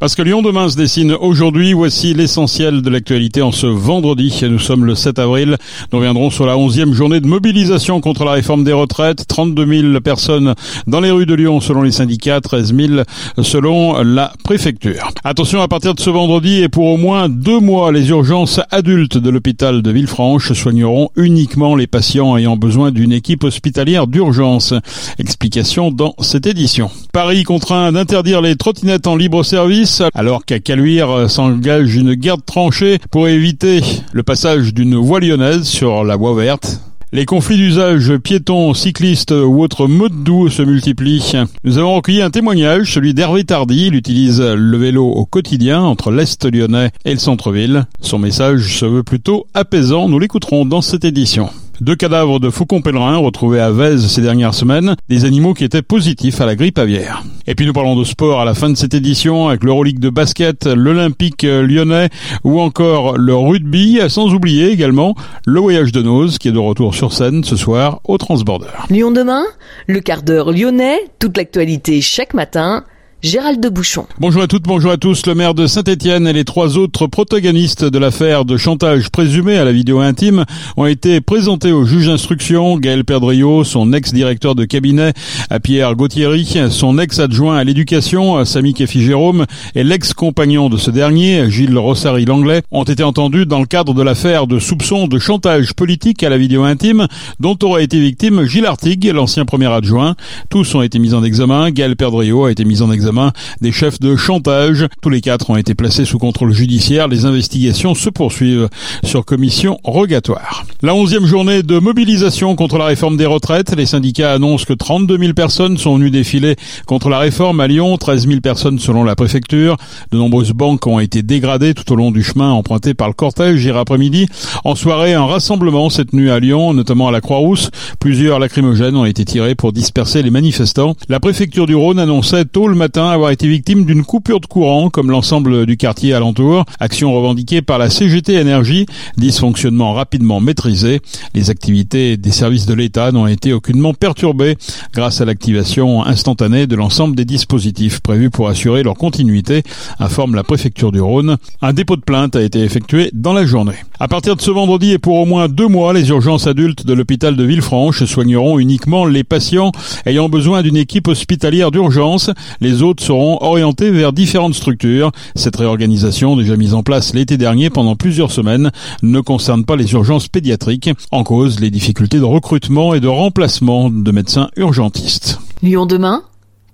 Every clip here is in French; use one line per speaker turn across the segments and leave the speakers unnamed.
Parce que Lyon demain se dessine aujourd'hui, voici l'essentiel de l'actualité en ce vendredi. Nous sommes le 7 avril. Nous reviendrons sur la 11e journée de mobilisation contre la réforme des retraites. 32 000 personnes dans les rues de Lyon selon les syndicats, 13 000 selon la préfecture. Attention, à partir de ce vendredi et pour au moins deux mois, les urgences adultes de l'hôpital de Villefranche soigneront uniquement les patients ayant besoin d'une équipe hospitalière d'urgence. Explication dans cette édition. Paris contraint d'interdire les trottinettes en libre service alors qu'à Caluire s'engage une garde tranchée pour éviter le passage d'une voie lyonnaise sur la voie verte. Les conflits d'usage piétons, cyclistes ou autres modes doux se multiplient. Nous avons recueilli un témoignage, celui d'Hervé Tardy. Il utilise le vélo au quotidien entre l'Est lyonnais et le centre-ville. Son message se veut plutôt apaisant. Nous l'écouterons dans cette édition. Deux cadavres de faucons pèlerins retrouvés à Vèze ces dernières semaines, des animaux qui étaient positifs à la grippe aviaire. Et puis nous parlons de sport à la fin de cette édition avec l'Euroleague de basket, l'Olympique lyonnais ou encore le rugby, sans oublier également le voyage de Nose qui est de retour sur scène ce soir au Transborder.
Lyon demain, le quart d'heure lyonnais, toute l'actualité chaque matin Gérald de Bouchon.
Bonjour à toutes, bonjour à tous. Le maire de Saint-Etienne et les trois autres protagonistes de l'affaire de chantage présumé à la vidéo intime ont été présentés au juge d'instruction. Gaël Perdriau, son ex-directeur de cabinet, à Pierre Gauthieri, son ex-adjoint à l'éducation, Samy Kefi Jérôme, et l'ex-compagnon de ce dernier, Gilles Rossary Langlais, ont été entendus dans le cadre de l'affaire de soupçon de chantage politique à la vidéo intime, dont aurait été victime Gilles Artigue, l'ancien premier adjoint. Tous ont été mis en examen. Gaël Perdriau a été mis en examen des chefs de chantage. Tous les quatre ont été placés sous contrôle judiciaire. Les investigations se poursuivent sur commission rogatoire. La onzième journée de mobilisation contre la réforme des retraites. Les syndicats annoncent que 32 000 personnes sont venues défiler contre la réforme à Lyon, 13 000 personnes selon la préfecture. De nombreuses banques ont été dégradées tout au long du chemin emprunté par le cortège hier après-midi. En soirée, un rassemblement s'est tenu à Lyon, notamment à la Croix-Rousse. Plusieurs lacrymogènes ont été tirés pour disperser les manifestants. La préfecture du Rhône annonçait tôt le matin avoir été victime d'une coupure de courant, comme l'ensemble du quartier alentour. Action revendiquée par la CGT Énergie, dysfonctionnement rapidement maîtrisé. Les activités des services de l'État n'ont été aucunement perturbées grâce à l'activation instantanée de l'ensemble des dispositifs prévus pour assurer leur continuité, informe la préfecture du Rhône. Un dépôt de plainte a été effectué dans la journée. À partir de ce vendredi et pour au moins deux mois, les urgences adultes de l'hôpital de Villefranche soigneront uniquement les patients ayant besoin d'une équipe hospitalière d'urgence. Les autres seront orientés vers différentes structures. Cette réorganisation, déjà mise en place l'été dernier pendant plusieurs semaines, ne concerne pas les urgences pédiatriques. En cause, les difficultés de recrutement et de remplacement de médecins urgentistes.
Lyon demain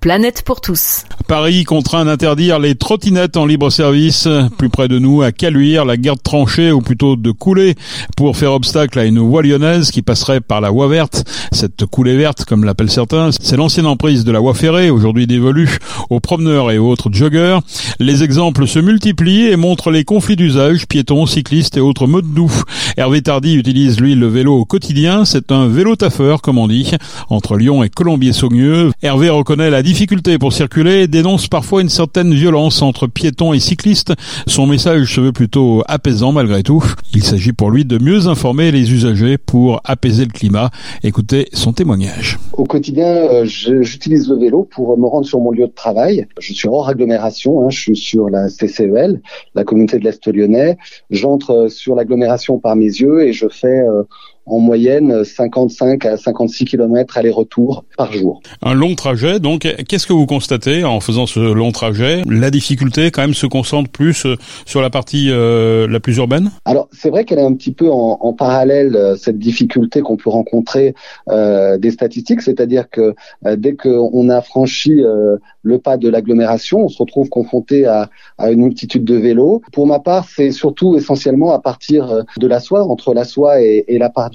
Planète pour tous.
Paris contraint d'interdire les trottinettes en libre service. Plus près de nous, à Caluire, la garde tranchée, ou plutôt de couler, pour faire obstacle à une voie lyonnaise qui passerait par la voie verte. Cette coulée verte, comme l'appellent certains, c'est l'ancienne emprise de la voie ferrée, aujourd'hui dévolue aux promeneurs et autres joggeurs. Les exemples se multiplient et montrent les conflits d'usage, piétons, cyclistes et autres modes doux. Hervé Tardy utilise, lui, le vélo au quotidien. C'est un vélo taffeur, comme on dit, entre Lyon et Colombier-Saugnieu. Hervé reconnaît la difficulté pour circuler dénonce parfois une certaine violence entre piétons et cyclistes. Son message se veut plutôt apaisant malgré tout. Il s'agit pour lui de mieux informer les usagers pour apaiser le climat. Écoutez son témoignage.
Au quotidien, euh, j'utilise le vélo pour me rendre sur mon lieu de travail. Je suis hors agglomération, hein. je suis sur la CCEL, la communauté de l'Est lyonnais. J'entre sur l'agglomération par mes yeux et je fais euh, en moyenne 55 à 56 km aller-retour par jour.
Un long trajet, donc qu'est-ce que vous constatez en faisant ce long trajet? La difficulté quand même se concentre plus euh, sur la partie euh, la plus urbaine?
Alors c'est vrai qu'elle est un petit peu en, en parallèle euh, cette difficulté qu'on peut rencontrer euh, des statistiques, c'est-à-dire que euh, dès qu'on a franchi euh, le pas de l'agglomération, on se retrouve confronté à, à, une multitude de vélos. Pour ma part, c'est surtout essentiellement à partir de la soie, entre la soie et, et la part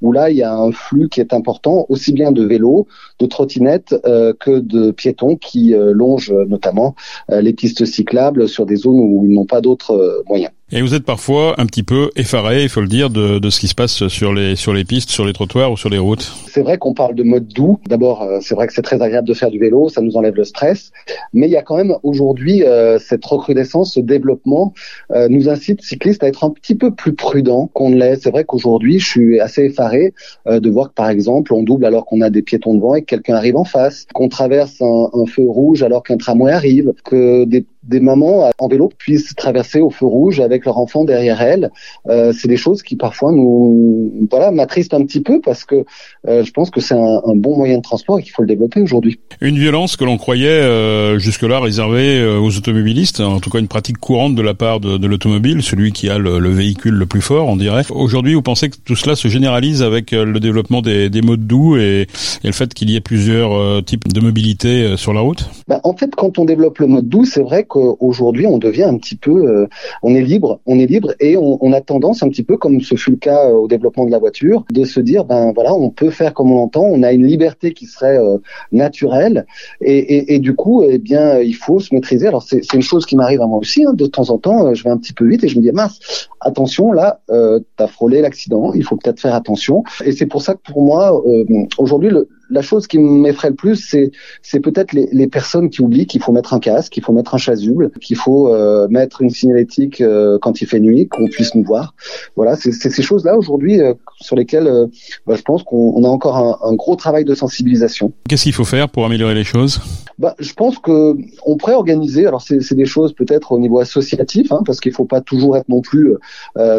où là, il y a un flux qui est important, aussi bien de vélos, de trottinettes euh, que de piétons qui euh, longent notamment euh, les pistes cyclables sur des zones où ils n'ont pas d'autres moyens.
Et vous êtes parfois un petit peu effaré, il faut le dire, de, de, ce qui se passe sur les sur les pistes, sur les trottoirs ou sur les routes.
C'est vrai qu'on parle de mode doux. D'abord, euh, c'est vrai que c'est très agréable de faire du vélo, ça nous enlève le stress. Mais il y a quand même aujourd'hui euh, cette recrudescence, ce développement euh, nous incite cyclistes à être un petit peu plus prudents qu'on ne l'est. C'est vrai qu'aujourd'hui, je suis assez effaré de voir que par exemple, on double alors qu'on a des piétons devant et que quelqu'un arrive en face, qu'on traverse un, un feu rouge alors qu'un tramway arrive, que des des mamans en vélo puissent traverser au feu rouge avec leur enfant derrière elles. Euh, c'est des choses qui parfois nous, voilà, m'attristent un petit peu parce que euh, je pense que c'est un, un, bon moyen de transport et qu'il faut le développer aujourd'hui.
Une violence que l'on croyait euh, jusque-là réservée euh, aux automobilistes, en tout cas une pratique courante de la part de, de l'automobile, celui qui a le, le, véhicule le plus fort, on dirait. Aujourd'hui, vous pensez que tout cela se généralise avec euh, le développement des, des modes doux et, et, le fait qu'il y ait plusieurs types de mobilité sur la route?
Bah, En fait, quand on développe le mode doux, c'est vrai qu'aujourd'hui, on devient un petit peu, on est libre, on est libre et on, a tendance un petit peu, comme ce fut le cas au développement de la voiture, de se dire, ben voilà, on peut faire comme on l'entend, on a une liberté qui serait euh, naturelle et, du coup, eh bien, il faut se maîtriser. Alors c'est une chose qui m'arrive à moi aussi, hein, de temps en temps, euh, je vais un petit peu vite et je me dis mince, attention, là, euh, t'as frôlé l'accident, il faut peut-être faire attention. Et c'est pour ça que pour moi, euh, aujourd'hui, le, la chose qui m'effraie le plus, c'est c'est peut-être les, les, personnes qui oublient qu'il faut mettre un casque, qu'il faut mettre un chasuble, qu'il faut euh, mettre une signalétique euh, quand il fait nuit, qu'on puisse nous voir. Voilà, c'est ces choses-là aujourd'hui euh, sur lesquelles bah, je pense qu'on a encore un, un, gros travail de sensibilisation.
Qu'est-ce qu'il faut faire pour améliorer les choses?
Bah, je pense que on pourrait organiser. Alors c'est des choses peut-être au niveau associatif, hein, parce qu'il faut pas toujours être non plus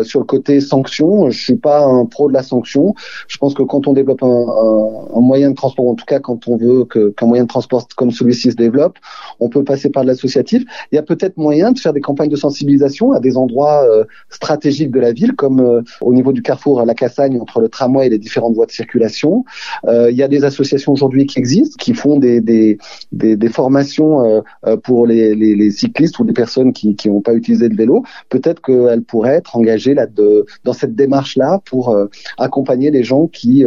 sur le côté sanction. Je suis pas un pro de la sanction. Je pense que quand on développe un, un, un moyen de transport, en tout cas quand on veut qu'un moyen de transport comme celui-ci se développe, on peut passer par l'associatif. Il y a peut-être moyen de faire des campagnes de sensibilisation à des endroits euh, stratégiques de la ville, comme euh, au niveau du carrefour à la Cassagne entre le tramway et les différentes voies de circulation. Euh, il y a des associations aujourd'hui qui existent, qui font des, des, des, formations pour les, les, les, cyclistes ou les personnes qui n'ont pas utilisé le vélo. Peut-être qu'elles pourraient être engagées là de, dans cette démarche-là pour accompagner les gens qui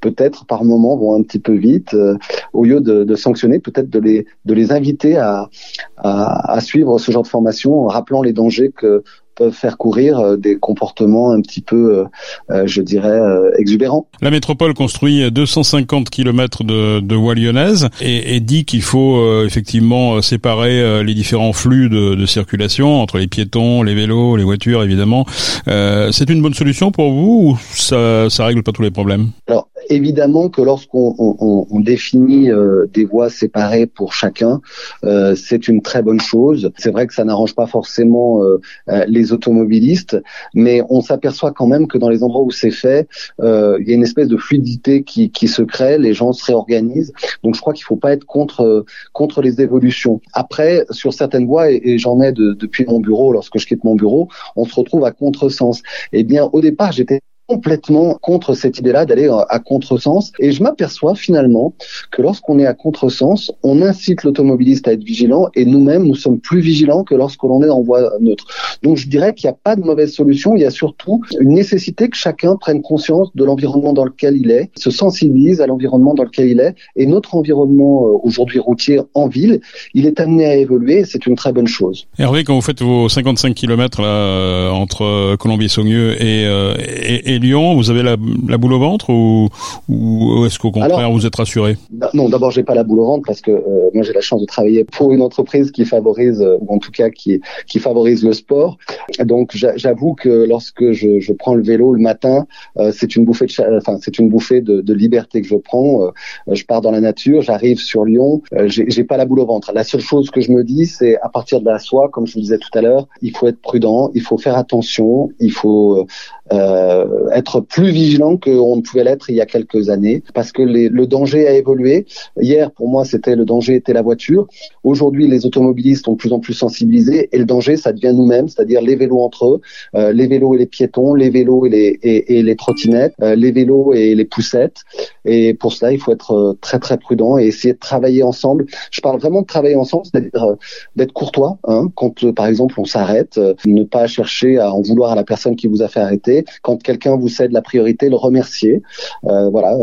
peut-être par moment vont un petit peu vite, euh, au lieu de, de sanctionner, peut-être de les, de les inviter à, à, à, suivre ce genre de formation en rappelant les dangers que peuvent faire courir euh, des comportements un petit peu, euh, je dirais, exubérants.
La métropole construit 250 km de, de voies lyonnaises et, et dit qu'il faut effectivement séparer les différents flux de, de, circulation entre les piétons, les vélos, les voitures, évidemment. Euh, c'est une bonne solution pour vous ou ça, ça règle pas tous les problèmes?
Alors, évidemment que lorsqu'on on, on définit euh, des voies séparées pour chacun, euh, c'est une très bonne chose. C'est vrai que ça n'arrange pas forcément euh, euh les automobilistes, mais on s'aperçoit quand même que dans les endroits où c'est fait, euh, il y a une espèce de fluidité qui, qui, se crée, les gens se réorganisent. Donc je crois qu'il ne faut pas être contre contre les évolutions. Après, sur certaines voies, et, j'en ai de, depuis mon bureau, lorsque je quitte mon bureau, on se retrouve à contresens. Eh bien, au départ, j'étais complètement contre cette idée-là d'aller euh, à contresens. Et je m'aperçois finalement que lorsqu'on est à contresens, on incite l'automobiliste à être vigilant et nous-mêmes, nous sommes plus vigilants que lorsque l'on est en voie neutre. Donc je dirais qu'il n'y a pas de mauvaise solution, il y a surtout une nécessité que chacun prenne conscience de l'environnement dans lequel il est, se sensibilise à l'environnement dans lequel il est. Et notre environnement euh, aujourd'hui routier en ville, il est amené à évoluer et c'est une très bonne chose.
Hervé, quand vous faites vos 55 km là, euh, entre Colombier-Saunieux et, et, et Lyon, vous avez la, la boule au ventre ou, ou est-ce qu'au contraire Alors, vous êtes rassuré?
Non, d'abord j'ai pas la boule au ventre parce que euh, moi j'ai la chance de travailler pour une entreprise qui favorise, euh, ou en tout cas qui, qui favorise le sport. Donc j'avoue que lorsque je, je, prends le vélo le matin, euh, c'est une bouffée de, enfin c'est une bouffée de, de, liberté que je prends. Euh, je pars dans la nature, j'arrive sur Lyon, j'ai pas la boule au ventre. La seule chose que je me dis, c'est à partir de la soie, comme je vous disais tout à l'heure, il faut être prudent, il faut faire attention, il faut euh, être plus vigilant qu'on ne pouvait l'être il y a quelques années, parce que le danger a évolué. Hier, pour moi, c'était le danger était la voiture. Aujourd'hui, les automobilistes sont de plus en plus sensibilisés, et le danger, ça devient nous-mêmes, c'est-à-dire les vélos entre eux, euh, les vélos et les piétons, les vélos et les, et, et les trottinettes, euh, les vélos et les poussettes. Et pour cela, il faut être très très prudent et essayer de travailler ensemble. Je parle vraiment de travailler ensemble, c'est-à-dire d'être courtois. Hein, quand par exemple on s'arrête, ne pas chercher à en vouloir à la personne qui vous a fait arrêter. Quand quelqu'un vous cède la priorité, le remercier. voilà.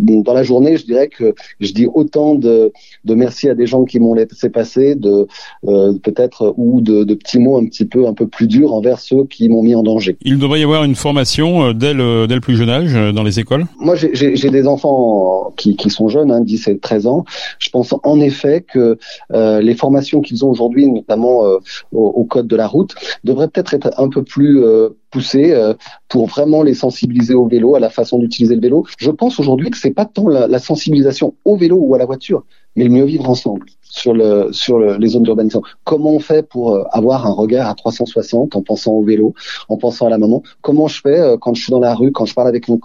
dans la journée, je dirais que je dis autant de, de merci à des gens qui m'ont laissé passer, de peut-être ou de, de petits mots un petit peu un peu plus durs envers ceux qui m'ont mis en danger.
Il devrait y avoir une formation euh, dès le, dès le plus jeune âge euh, dans les écoles?
Moi, j'ai des enfants qui, qui sont jeunes, hein, 10 et 13 ans. Je pense en effet que euh, les formations qu'ils ont aujourd'hui, notamment euh, au, code de la route, devraient peut-être être un peu plus euh, poussées pour vraiment les sensibiliser au vélo, à la façon d'utiliser le vélo. Je pense aujourd'hui que c'est pas tant la, la sensibilisation au vélo ou à la voiture, mais le mieux vivre ensemble sur le sur le, les zones d'urbanisation. Comment on fait pour euh, avoir un regard à 360 en pensant au vélo, en pensant à la maman? Comment je fais euh, quand je suis dans la rue, quand je parle avec un,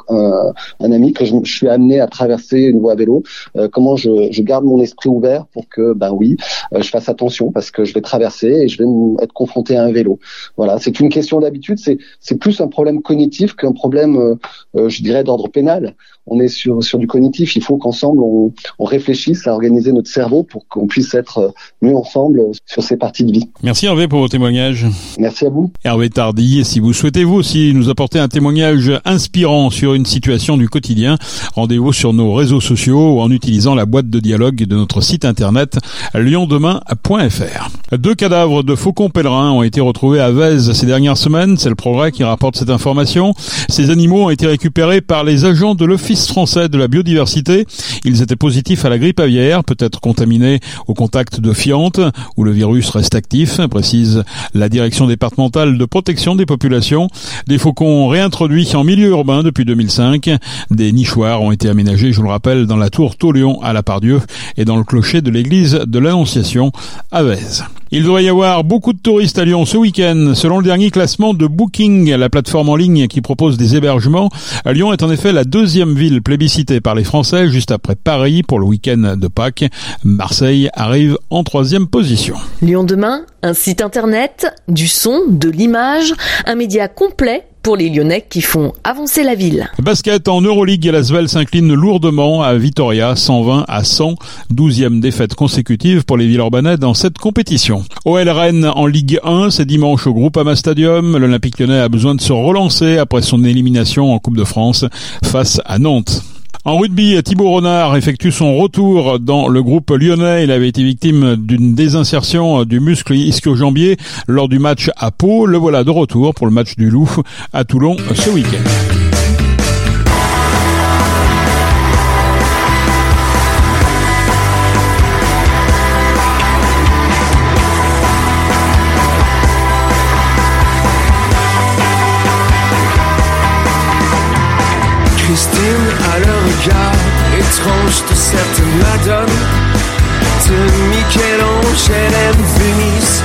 un ami, que je, suis amené à traverser une voie à vélo euh, Comment je, je, garde mon esprit ouvert pour que ben oui, je fasse attention parce que je vais traverser et je vais être confronté à un vélo. Voilà, c'est une question d'habitude. C'est plus un problème cognitif qu'un problème, je dirais, d'ordre pénal. On est sur sur du cognitif. Il faut qu'ensemble on, on réfléchisse à organiser notre cerveau pour qu'on puisse être mieux ensemble sur ces parties de vie.
Merci Hervé pour vos témoignages.
Merci à vous.
Hervé Tardy, si vous souhaitez vous aussi nous apporter un témoignage inspirant sur une situation du quotidien, rendez-vous sur nos réseaux sociaux ou en utilisant la boîte de dialogue de notre site internet liondemain.fr. Deux cadavres de faucons pèlerins ont été retrouvés à Vèze ces dernières semaines, c'est le progrès qui rapporte cette information. Ces animaux ont été récupérés par les agents de l'Office français de la biodiversité. Ils étaient positifs à la grippe aviaire, peut-être contaminés au contact de fientes où le virus reste actif, précise la direction départementale de protection des populations. Des faucons réintroduits en milieu urbain depuis 2005. Des nichoirs ont été aménagés, je le rappelle, dans la tour Taulion à la Pardieu et dans le clocher de l'église de l'Annonciation à Vèze. Il doit y avoir beaucoup de touristes à Lyon ce week-end. Selon le dernier classement de Booking, la plateforme en ligne qui propose des hébergements, Lyon est en effet la deuxième ville plébiscitée par les Français, juste après Paris pour le week-end de Pâques. Marseille arrive en troisième position.
Lyon demain, un site internet, du son, de l'image, un média complet pour les Lyonnais qui font avancer la ville.
Basket en Euroleague, Lasvel s'incline lourdement à Vitoria, 120 à 100, 12e défaite consécutive pour les Villeurbanais dans cette compétition. OL Rennes en Ligue 1, c'est dimanche au Groupama Stadium. L'Olympique Lyonnais a besoin de se relancer après son élimination en Coupe de France face à Nantes. En rugby, Thibaut Renard effectue son retour dans le groupe lyonnais. Il avait été victime d'une désinsertion du muscle ischio-jambier lors du match à Pau. Le voilà de retour pour le match du Loup à Toulon ce week-end. Christine a le regard étrange de cette Madone de Michel-Ange, Venise.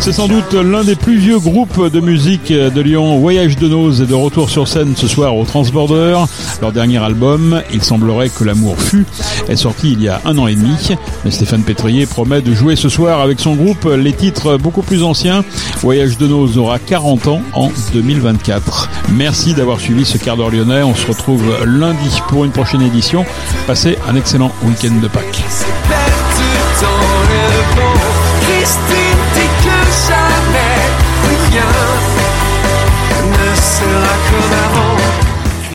C'est sans doute l'un des plus vieux groupes de musique de Lyon. Voyage de Nose est de retour sur scène ce soir au Transborder. Leur dernier album, Il semblerait que l'amour fut, est sorti il y a un an et demi. Mais Stéphane Pétrier promet de jouer ce soir avec son groupe les titres beaucoup plus anciens. Voyage de Nose aura 40 ans en 2024. Merci d'avoir suivi ce quart d'heure lyonnais. On se retrouve lundi pour une prochaine édition. Passez un excellent week-end de Pâques.